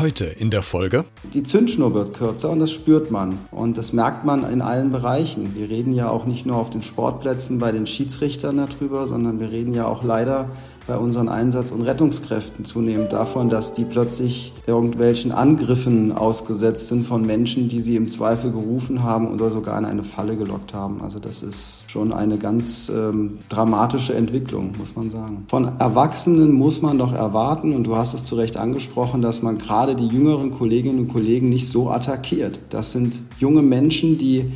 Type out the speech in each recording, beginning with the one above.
Heute in der Folge. Die Zündschnur wird kürzer und das spürt man. Und das merkt man in allen Bereichen. Wir reden ja auch nicht nur auf den Sportplätzen bei den Schiedsrichtern darüber, sondern wir reden ja auch leider bei unseren Einsatz- und Rettungskräften zunehmend davon, dass die plötzlich irgendwelchen Angriffen ausgesetzt sind von Menschen, die sie im Zweifel gerufen haben oder sogar in eine Falle gelockt haben. Also das ist schon eine ganz ähm, dramatische Entwicklung, muss man sagen. Von Erwachsenen muss man doch erwarten, und du hast es zu Recht angesprochen, dass man gerade die jüngeren Kolleginnen und Kollegen nicht so attackiert. Das sind junge Menschen, die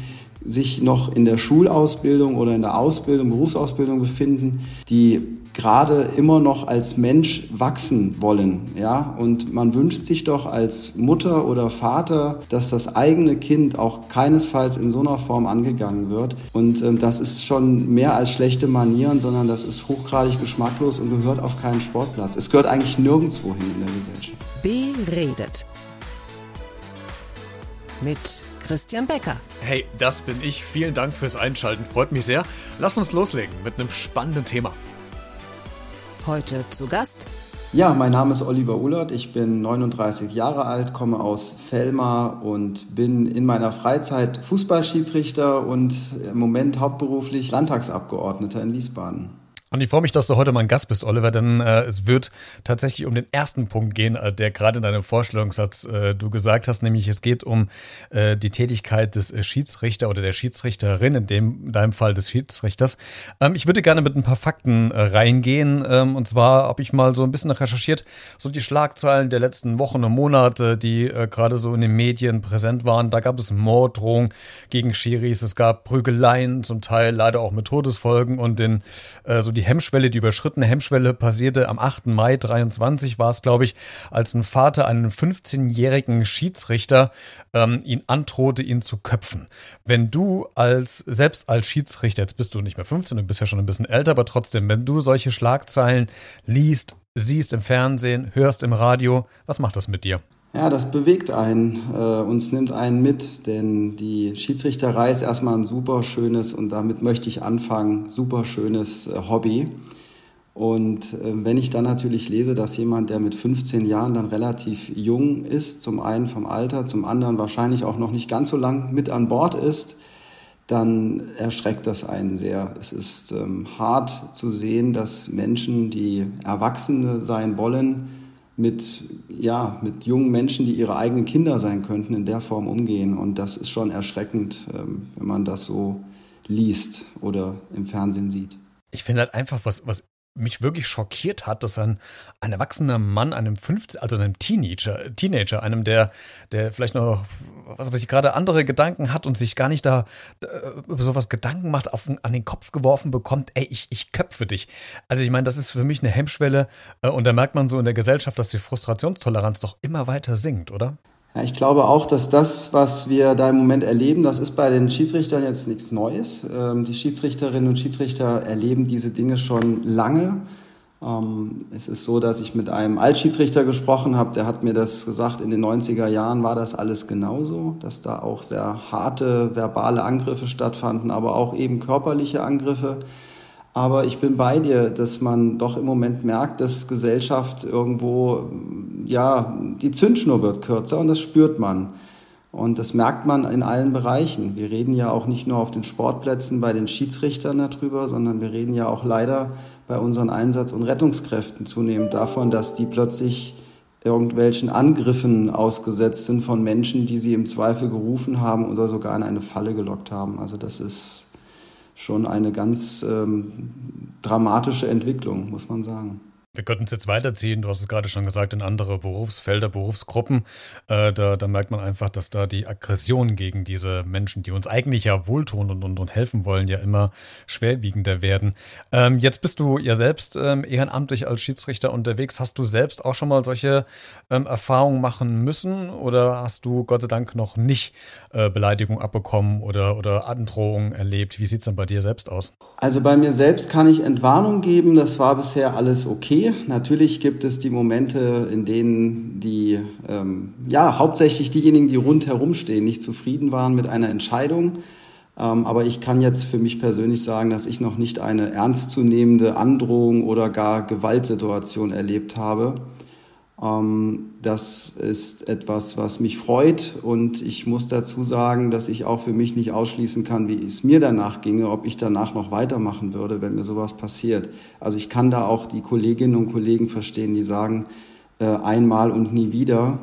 sich noch in der Schulausbildung oder in der Ausbildung, Berufsausbildung befinden, die gerade immer noch als Mensch wachsen wollen, ja? Und man wünscht sich doch als Mutter oder Vater, dass das eigene Kind auch keinesfalls in so einer Form angegangen wird. Und ähm, das ist schon mehr als schlechte Manieren, sondern das ist hochgradig geschmacklos und gehört auf keinen Sportplatz. Es gehört eigentlich nirgendwo hin in der Gesellschaft. Beredet. Mit Christian Becker. Hey, das bin ich. Vielen Dank fürs Einschalten. Freut mich sehr. Lass uns loslegen mit einem spannenden Thema. Heute zu Gast. Ja, mein Name ist Oliver Ullert. Ich bin 39 Jahre alt, komme aus Fellmar und bin in meiner Freizeit Fußballschiedsrichter und im Moment hauptberuflich Landtagsabgeordneter in Wiesbaden. Und ich freue mich, dass du heute mein Gast bist, Oliver, denn äh, es wird tatsächlich um den ersten Punkt gehen, äh, der gerade in deinem Vorstellungssatz äh, du gesagt hast, nämlich es geht um äh, die Tätigkeit des äh, Schiedsrichter oder der Schiedsrichterin, in, dem, in deinem Fall des Schiedsrichters. Ähm, ich würde gerne mit ein paar Fakten äh, reingehen. Ähm, und zwar habe ich mal so ein bisschen recherchiert, so die Schlagzeilen der letzten Wochen und Monate, die gerade so in den Medien präsent waren. Da gab es Morddrohungen gegen Schiris, es gab Prügeleien, zum Teil leider auch mit Todesfolgen und den, so die Hemmschwelle, die überschrittene Hemmschwelle passierte am 8. Mai 23 war es, glaube ich, als ein Vater einen 15-jährigen Schiedsrichter ähm, ihn androhte, ihn zu köpfen. Wenn du als, selbst als Schiedsrichter, jetzt bist du nicht mehr 15, du bist ja schon ein bisschen älter, aber trotzdem, wenn du solche Schlagzeilen liest, siehst im Fernsehen, hörst im Radio, was macht das mit dir? Ja, das bewegt einen, äh, uns nimmt einen mit, denn die Schiedsrichterei ist erstmal ein super schönes und damit möchte ich anfangen, super schönes äh, Hobby. Und äh, wenn ich dann natürlich lese, dass jemand, der mit 15 Jahren dann relativ jung ist, zum einen vom Alter, zum anderen wahrscheinlich auch noch nicht ganz so lang mit an Bord ist, dann erschreckt das einen sehr. Es ist ähm, hart zu sehen, dass Menschen, die Erwachsene sein wollen, mit, ja, mit jungen Menschen, die ihre eigenen Kinder sein könnten, in der Form umgehen. Und das ist schon erschreckend, ähm, wenn man das so liest oder im Fernsehen sieht. Ich finde halt einfach, was, was mich wirklich schockiert hat, dass ein, ein erwachsener Mann einem 15, also einem Teenager, Teenager, einem, der, der vielleicht noch, was weiß ich, gerade andere Gedanken hat und sich gar nicht da äh, über sowas Gedanken macht, auf, an den Kopf geworfen bekommt, ey, ich, ich köpfe dich. Also ich meine, das ist für mich eine Hemmschwelle äh, und da merkt man so in der Gesellschaft, dass die Frustrationstoleranz doch immer weiter sinkt, oder? Ja, ich glaube auch, dass das, was wir da im Moment erleben, das ist bei den Schiedsrichtern jetzt nichts Neues. Ähm, die Schiedsrichterinnen und Schiedsrichter erleben diese Dinge schon lange. Ähm, es ist so, dass ich mit einem Altschiedsrichter gesprochen habe, der hat mir das gesagt, in den 90er Jahren war das alles genauso, dass da auch sehr harte verbale Angriffe stattfanden, aber auch eben körperliche Angriffe. Aber ich bin bei dir, dass man doch im Moment merkt, dass Gesellschaft irgendwo, ja, die Zündschnur wird kürzer und das spürt man. Und das merkt man in allen Bereichen. Wir reden ja auch nicht nur auf den Sportplätzen bei den Schiedsrichtern darüber, sondern wir reden ja auch leider bei unseren Einsatz- und Rettungskräften zunehmend davon, dass die plötzlich irgendwelchen Angriffen ausgesetzt sind von Menschen, die sie im Zweifel gerufen haben oder sogar in eine Falle gelockt haben. Also das ist schon eine ganz ähm, dramatische Entwicklung, muss man sagen. Wir könnten es jetzt weiterziehen, du hast es gerade schon gesagt, in andere Berufsfelder, Berufsgruppen. Äh, da, da, merkt man einfach, dass da die Aggression gegen diese Menschen, die uns eigentlich ja wohltun und, und, und helfen wollen, ja immer schwerwiegender werden. Ähm, jetzt bist du ja selbst ähm, ehrenamtlich als Schiedsrichter unterwegs. Hast du selbst auch schon mal solche ähm, Erfahrungen machen müssen oder hast du Gott sei Dank noch nicht äh, Beleidigung abbekommen oder, oder Androhungen erlebt? Wie sieht es dann bei dir selbst aus? Also bei mir selbst kann ich Entwarnung geben. Das war bisher alles okay. Natürlich gibt es die Momente, in denen die, ähm, ja, hauptsächlich diejenigen, die rundherum stehen, nicht zufrieden waren mit einer Entscheidung. Ähm, aber ich kann jetzt für mich persönlich sagen, dass ich noch nicht eine ernstzunehmende Androhung oder gar Gewaltsituation erlebt habe. Ähm, das ist etwas, was mich freut und ich muss dazu sagen, dass ich auch für mich nicht ausschließen kann, wie es mir danach ginge, ob ich danach noch weitermachen würde, wenn mir sowas passiert. Also ich kann da auch die Kolleginnen und Kollegen verstehen, die sagen, äh, einmal und nie wieder.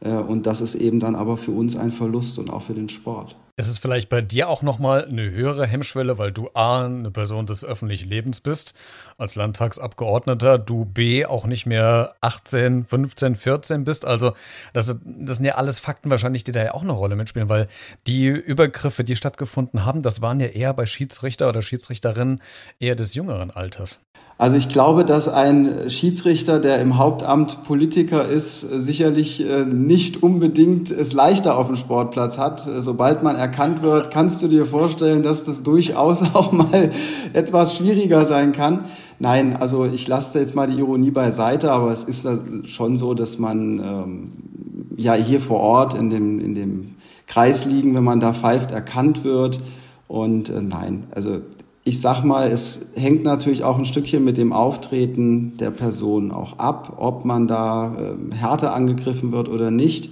Äh, und das ist eben dann aber für uns ein Verlust und auch für den Sport. Ist es vielleicht bei dir auch nochmal eine höhere Hemmschwelle, weil du A, eine Person des öffentlichen Lebens bist, als Landtagsabgeordneter, du B, auch nicht mehr 18, 15, 14 bist. Also das, das sind ja alles Fakten wahrscheinlich, die da ja auch eine Rolle mitspielen, weil die Übergriffe, die stattgefunden haben, das waren ja eher bei Schiedsrichter oder Schiedsrichterinnen eher des jüngeren Alters. Also ich glaube, dass ein Schiedsrichter, der im Hauptamt Politiker ist, sicherlich äh, nicht unbedingt es leichter auf dem Sportplatz hat. Sobald man erkannt wird, kannst du dir vorstellen, dass das durchaus auch mal etwas schwieriger sein kann. Nein, also ich lasse jetzt mal die Ironie beiseite, aber es ist schon so, dass man ähm, ja hier vor Ort in dem, in dem Kreis liegen, wenn man da pfeift, erkannt wird. Und äh, nein, also ich sag mal, es hängt natürlich auch ein Stückchen mit dem Auftreten der Person auch ab, ob man da äh, härter angegriffen wird oder nicht.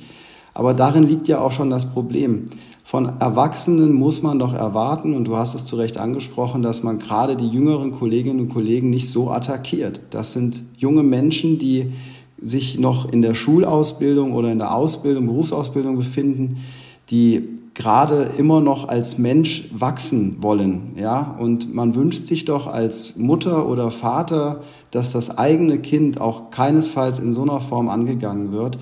Aber darin liegt ja auch schon das Problem. Von Erwachsenen muss man doch erwarten, und du hast es zu Recht angesprochen, dass man gerade die jüngeren Kolleginnen und Kollegen nicht so attackiert. Das sind junge Menschen, die sich noch in der Schulausbildung oder in der Ausbildung, Berufsausbildung befinden, die gerade immer noch als Mensch wachsen wollen, ja, und man wünscht sich doch als Mutter oder Vater, dass das eigene Kind auch keinesfalls in so einer Form angegangen wird.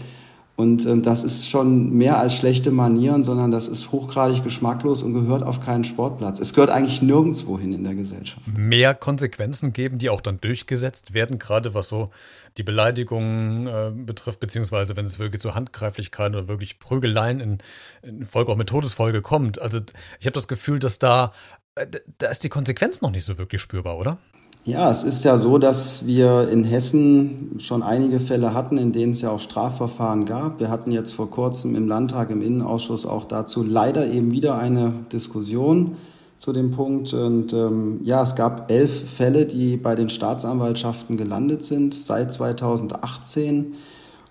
Und ähm, das ist schon mehr als schlechte Manieren, sondern das ist hochgradig geschmacklos und gehört auf keinen Sportplatz. Es gehört eigentlich nirgendwo hin in der Gesellschaft. Mehr Konsequenzen geben, die auch dann durchgesetzt werden, gerade was so die Beleidigungen äh, betrifft, beziehungsweise wenn es wirklich zu Handgreiflichkeiten oder wirklich Prügeleien in, in Folge auch mit Todesfolge kommt. Also ich habe das Gefühl, dass da, äh, da ist die Konsequenz noch nicht so wirklich spürbar, oder? Ja, es ist ja so, dass wir in Hessen schon einige Fälle hatten, in denen es ja auch Strafverfahren gab. Wir hatten jetzt vor kurzem im Landtag, im Innenausschuss auch dazu leider eben wieder eine Diskussion zu dem Punkt. Und ähm, ja, es gab elf Fälle, die bei den Staatsanwaltschaften gelandet sind seit 2018.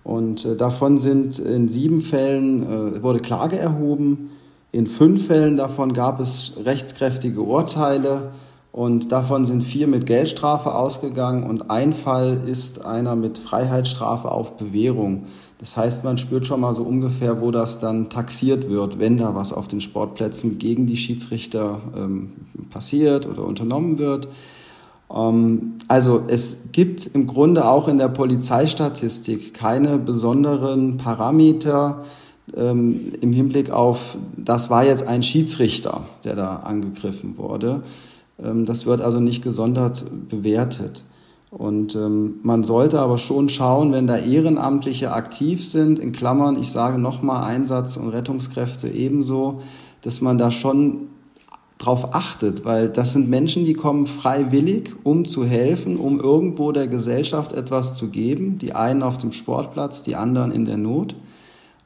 Und äh, davon sind in sieben Fällen äh, wurde Klage erhoben. In fünf Fällen davon gab es rechtskräftige Urteile. Und davon sind vier mit Geldstrafe ausgegangen und ein Fall ist einer mit Freiheitsstrafe auf Bewährung. Das heißt, man spürt schon mal so ungefähr, wo das dann taxiert wird, wenn da was auf den Sportplätzen gegen die Schiedsrichter ähm, passiert oder unternommen wird. Ähm, also es gibt im Grunde auch in der Polizeistatistik keine besonderen Parameter ähm, im Hinblick auf, das war jetzt ein Schiedsrichter, der da angegriffen wurde. Ähm, das wird also nicht gesondert bewertet. Und ähm, man sollte aber schon schauen, wenn da Ehrenamtliche aktiv sind, in Klammern, ich sage nochmal Einsatz- und Rettungskräfte ebenso, dass man da schon drauf achtet, weil das sind Menschen, die kommen freiwillig, um zu helfen, um irgendwo der Gesellschaft etwas zu geben. Die einen auf dem Sportplatz, die anderen in der Not.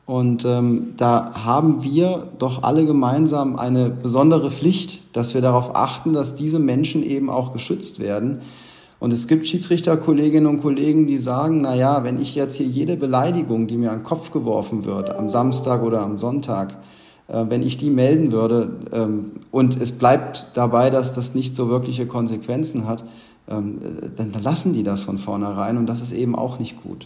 Und ähm, da haben wir doch alle gemeinsam eine besondere Pflicht, dass wir darauf achten, dass diese Menschen eben auch geschützt werden. Und es gibt Schiedsrichterkolleginnen und Kollegen, die sagen, na ja, wenn ich jetzt hier jede Beleidigung, die mir an den Kopf geworfen wird, am Samstag oder am Sonntag, äh, wenn ich die melden würde ähm, und es bleibt dabei, dass das nicht so wirkliche Konsequenzen hat, ähm, dann lassen die das von vornherein und das ist eben auch nicht gut.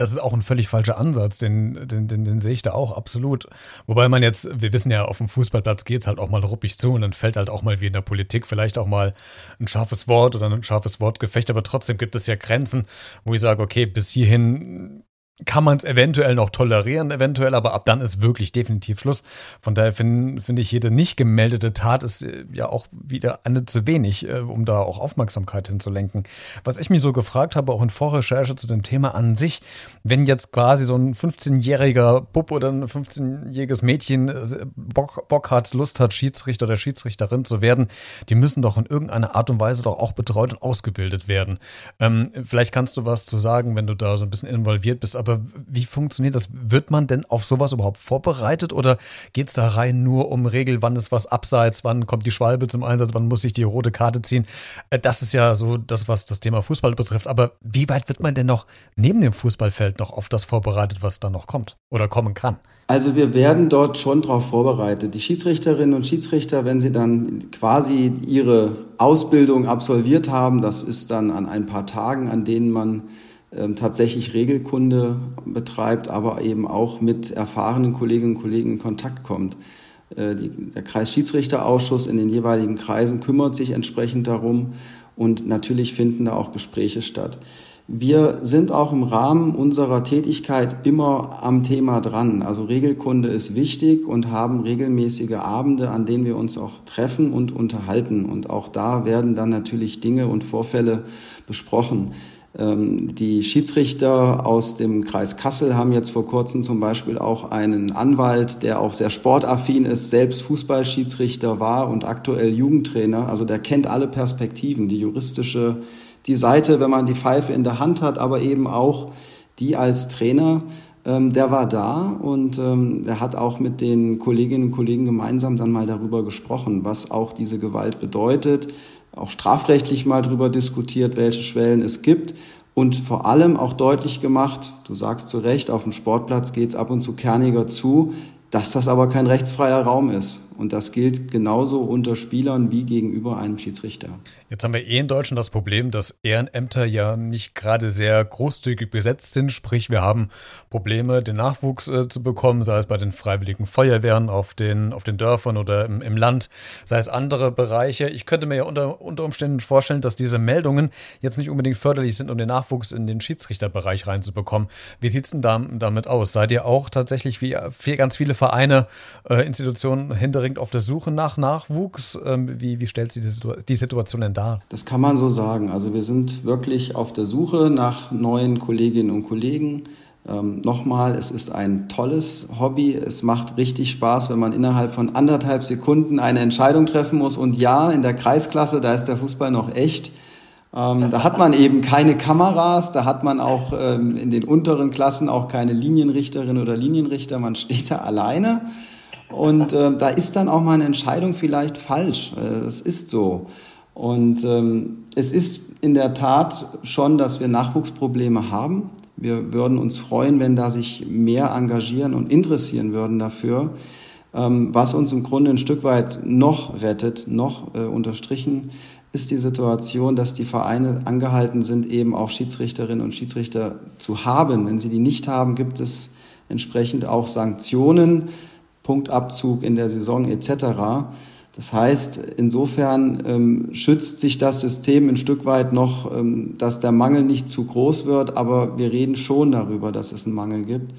Das ist auch ein völlig falscher Ansatz, den, den, den, den sehe ich da auch absolut. Wobei man jetzt, wir wissen ja, auf dem Fußballplatz geht es halt auch mal ruppig zu und dann fällt halt auch mal wie in der Politik vielleicht auch mal ein scharfes Wort oder ein scharfes Wortgefecht, aber trotzdem gibt es ja Grenzen, wo ich sage, okay, bis hierhin kann man es eventuell noch tolerieren, eventuell, aber ab dann ist wirklich definitiv Schluss. Von daher finde find ich, jede nicht gemeldete Tat ist äh, ja auch wieder eine zu wenig, äh, um da auch Aufmerksamkeit hinzulenken. Was ich mich so gefragt habe, auch in Vorrecherche zu dem Thema an sich, wenn jetzt quasi so ein 15-jähriger Bub oder ein 15-jähriges Mädchen äh, Bock, Bock hat, Lust hat, Schiedsrichter oder Schiedsrichterin zu werden, die müssen doch in irgendeiner Art und Weise doch auch betreut und ausgebildet werden. Ähm, vielleicht kannst du was zu sagen, wenn du da so ein bisschen involviert bist, aber aber wie funktioniert das? Wird man denn auf sowas überhaupt vorbereitet oder geht es da rein nur um Regel, wann ist was abseits, wann kommt die Schwalbe zum Einsatz, wann muss ich die rote Karte ziehen? Äh, das ist ja so das, was das Thema Fußball betrifft. Aber wie weit wird man denn noch neben dem Fußballfeld noch auf das vorbereitet, was da noch kommt oder kommen kann? Also wir werden dort schon darauf vorbereitet. Die Schiedsrichterinnen und Schiedsrichter, wenn sie dann quasi ihre Ausbildung absolviert haben, das ist dann an ein paar Tagen, an denen man tatsächlich Regelkunde betreibt, aber eben auch mit erfahrenen Kolleginnen und Kollegen in Kontakt kommt. Äh, die, der Kreisschiedsrichterausschuss in den jeweiligen Kreisen kümmert sich entsprechend darum und natürlich finden da auch Gespräche statt. Wir sind auch im Rahmen unserer Tätigkeit immer am Thema dran. Also Regelkunde ist wichtig und haben regelmäßige Abende, an denen wir uns auch treffen und unterhalten. Und auch da werden dann natürlich Dinge und Vorfälle besprochen. Ähm, die Schiedsrichter aus dem Kreis Kassel haben jetzt vor kurzem zum Beispiel auch einen Anwalt, der auch sehr sportaffin ist, selbst Fußballschiedsrichter war und aktuell Jugendtrainer. Also der kennt alle Perspektiven, die juristische, die Seite, wenn man die Pfeife in der Hand hat, aber eben auch die als Trainer. Ähm, der war da und ähm, der hat auch mit den Kolleginnen und Kollegen gemeinsam dann mal darüber gesprochen, was auch diese Gewalt bedeutet, auch strafrechtlich mal drüber diskutiert, welche Schwellen es gibt und vor allem auch deutlich gemacht, du sagst zu Recht, auf dem Sportplatz geht es ab und zu kerniger zu, dass das aber kein rechtsfreier Raum ist. Und das gilt genauso unter Spielern wie gegenüber einem Schiedsrichter. Jetzt haben wir eh in Deutschland das Problem, dass Ehrenämter ja nicht gerade sehr großzügig besetzt sind. Sprich, wir haben Probleme, den Nachwuchs äh, zu bekommen, sei es bei den freiwilligen Feuerwehren auf den, auf den Dörfern oder im, im Land, sei es andere Bereiche. Ich könnte mir ja unter, unter Umständen vorstellen, dass diese Meldungen jetzt nicht unbedingt förderlich sind, um den Nachwuchs in den Schiedsrichterbereich reinzubekommen. Wie sieht es denn da, damit aus? Seid ihr auch tatsächlich wie viel, ganz viele Vereine, äh, Institutionen hinter händeringend auf der Suche nach Nachwuchs. Ähm, wie, wie stellt sich die Situation denn dar? Das kann man so sagen. Also wir sind wirklich auf der Suche nach neuen Kolleginnen und Kollegen. Ähm, Nochmal, es ist ein tolles Hobby. Es macht richtig Spaß, wenn man innerhalb von anderthalb Sekunden eine Entscheidung treffen muss. Und ja, in der Kreisklasse, da ist der Fußball noch echt. Ähm, da hat man eben keine Kameras, da hat man auch ähm, in den unteren Klassen auch keine Linienrichterin oder Linienrichter. Man steht da alleine. Und äh, da ist dann auch mal eine Entscheidung vielleicht falsch. Äh, es ist so. Und ähm, es ist in der Tat schon, dass wir Nachwuchsprobleme haben. Wir würden uns freuen, wenn da sich mehr engagieren und interessieren würden dafür. Ähm, was uns im Grunde ein Stück weit noch rettet, noch äh, unterstrichen, ist die Situation, dass die Vereine angehalten sind, eben auch Schiedsrichterinnen und Schiedsrichter zu haben. Wenn sie die nicht haben, gibt es entsprechend auch Sanktionen. Punktabzug in der Saison etc. Das heißt, insofern ähm, schützt sich das System ein Stück weit noch, ähm, dass der Mangel nicht zu groß wird, aber wir reden schon darüber, dass es einen Mangel gibt.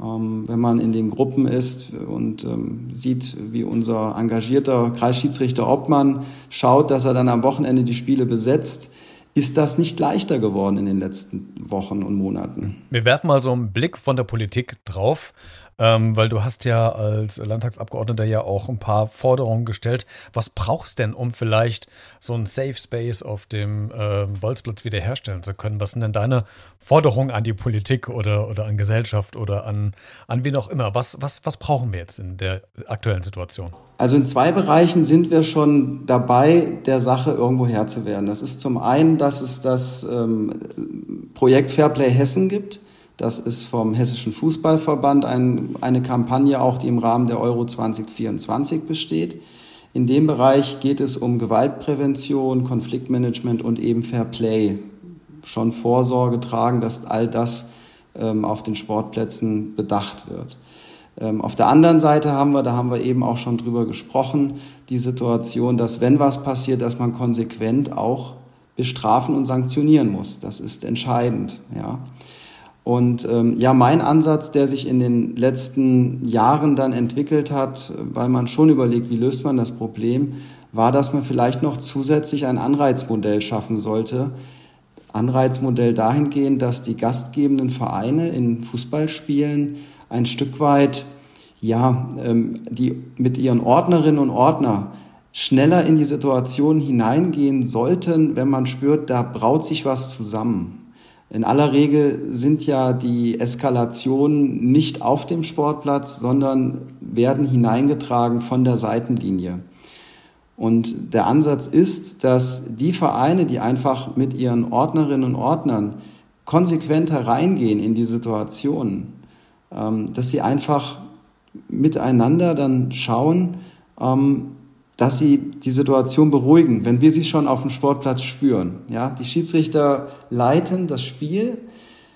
Ähm, wenn man in den Gruppen ist und ähm, sieht, wie unser engagierter Kreisschiedsrichter Obmann schaut, dass er dann am Wochenende die Spiele besetzt, ist das nicht leichter geworden in den letzten Wochen und Monaten. Wir werfen mal so einen Blick von der Politik drauf. Ähm, weil du hast ja als Landtagsabgeordneter ja auch ein paar Forderungen gestellt. Was brauchst denn, um vielleicht so ein Safe Space auf dem äh, Bolzplatz wiederherstellen zu können? Was sind denn deine Forderungen an die Politik oder, oder an Gesellschaft oder an, an wen auch immer? Was, was, was brauchen wir jetzt in der aktuellen Situation? Also in zwei Bereichen sind wir schon dabei, der Sache irgendwo Herr zu werden. Das ist zum einen, dass es das ähm, Projekt Fairplay Hessen gibt das ist vom Hessischen Fußballverband ein, eine Kampagne, auch die im Rahmen der Euro 2024 besteht. In dem Bereich geht es um Gewaltprävention, Konfliktmanagement und eben Fair Play. Schon Vorsorge tragen, dass all das ähm, auf den Sportplätzen bedacht wird. Ähm, auf der anderen Seite haben wir, da haben wir eben auch schon drüber gesprochen, die Situation, dass wenn was passiert, dass man konsequent auch bestrafen und sanktionieren muss. Das ist entscheidend. Ja. Und ähm, ja, mein Ansatz, der sich in den letzten Jahren dann entwickelt hat, weil man schon überlegt, wie löst man das Problem, war, dass man vielleicht noch zusätzlich ein Anreizmodell schaffen sollte. Anreizmodell dahingehend, dass die gastgebenden Vereine in Fußballspielen ein Stück weit, ja, ähm, die mit ihren Ordnerinnen und Ordner schneller in die Situation hineingehen sollten, wenn man spürt, da braut sich was zusammen. In aller Regel sind ja die Eskalationen nicht auf dem Sportplatz, sondern werden hineingetragen von der Seitenlinie. Und der Ansatz ist, dass die Vereine, die einfach mit ihren Ordnerinnen und Ordnern konsequent hereingehen in die Situation, ähm, dass sie einfach miteinander dann schauen, ähm, dass sie die Situation beruhigen, wenn wir sie schon auf dem Sportplatz spüren. Ja, die Schiedsrichter leiten das Spiel.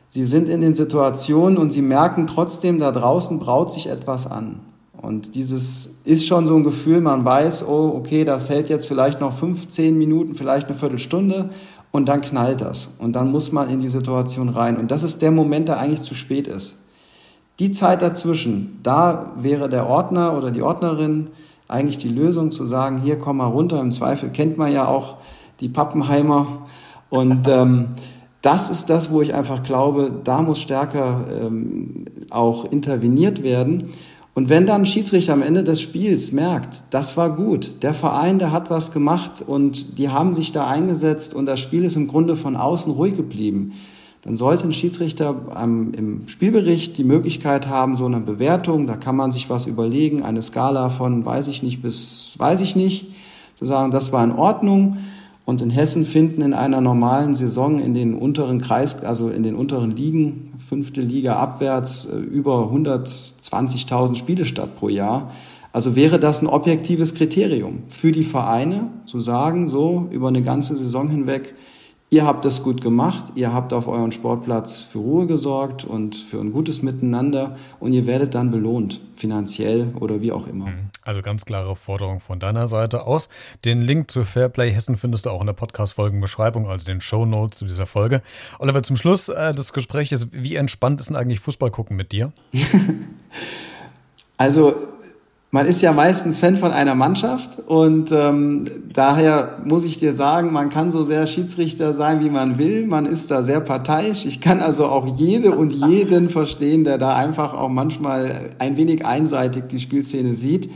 Sie sind in den Situationen und sie merken trotzdem, da draußen braut sich etwas an. Und dieses ist schon so ein Gefühl, man weiß, oh, okay, das hält jetzt vielleicht noch fünf, zehn Minuten, vielleicht eine Viertelstunde und dann knallt das. Und dann muss man in die Situation rein. Und das ist der Moment, der eigentlich zu spät ist. Die Zeit dazwischen, da wäre der Ordner oder die Ordnerin eigentlich die Lösung zu sagen, hier komm mal runter. Im Zweifel kennt man ja auch die Pappenheimer. Und ähm, das ist das, wo ich einfach glaube, da muss stärker ähm, auch interveniert werden. Und wenn dann Schiedsrichter am Ende des Spiels merkt, das war gut, der Verein, der hat was gemacht und die haben sich da eingesetzt und das Spiel ist im Grunde von außen ruhig geblieben, dann sollte ein Schiedsrichter ähm, im Spielbericht die Möglichkeit haben, so eine Bewertung, da kann man sich was überlegen, eine Skala von weiß ich nicht bis weiß ich nicht, zu sagen, das war in Ordnung. Und in Hessen finden in einer normalen Saison in den unteren Kreis, also in den unteren Ligen, fünfte Liga abwärts, äh, über 120.000 Spiele statt pro Jahr. Also wäre das ein objektives Kriterium für die Vereine, zu sagen, so über eine ganze Saison hinweg, Ihr habt das gut gemacht, ihr habt auf euren Sportplatz für Ruhe gesorgt und für ein gutes Miteinander und ihr werdet dann belohnt, finanziell oder wie auch immer. Mhm. Also ganz klare Forderung von deiner Seite aus. Den Link zu Fairplay Hessen findest du auch in der Podcast-Folgenbeschreibung, also den Show Notes zu dieser Folge. Oliver, zum Schluss äh, des Gesprächs, wie entspannt ist denn eigentlich Fußball gucken mit dir? also man ist ja meistens Fan von einer Mannschaft und ähm, daher muss ich dir sagen, man kann so sehr Schiedsrichter sein, wie man will. Man ist da sehr parteiisch. Ich kann also auch jede und jeden verstehen, der da einfach auch manchmal ein wenig einseitig die Spielszene sieht.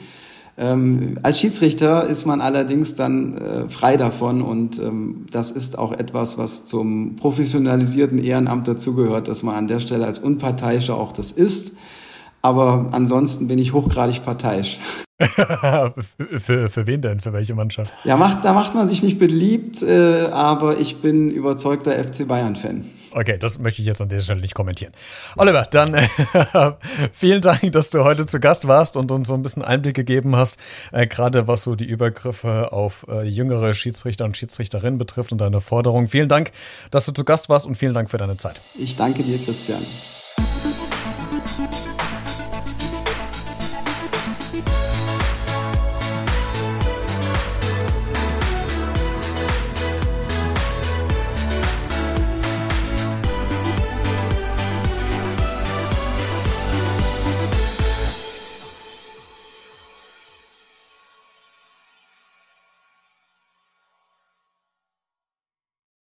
Ähm, als Schiedsrichter ist man allerdings dann äh, frei davon und ähm, das ist auch etwas, was zum professionalisierten Ehrenamt dazugehört, dass man an der Stelle als Unparteiischer auch das ist. Aber ansonsten bin ich hochgradig parteiisch. für, für wen denn? Für welche Mannschaft? Ja, macht, da macht man sich nicht beliebt, äh, aber ich bin überzeugter FC Bayern-Fan. Okay, das möchte ich jetzt an der Stelle nicht kommentieren. Oliver, dann äh, vielen Dank, dass du heute zu Gast warst und uns so ein bisschen Einblick gegeben hast, äh, gerade was so die Übergriffe auf äh, jüngere Schiedsrichter und Schiedsrichterinnen betrifft und deine Forderung. Vielen Dank, dass du zu Gast warst und vielen Dank für deine Zeit. Ich danke dir, Christian.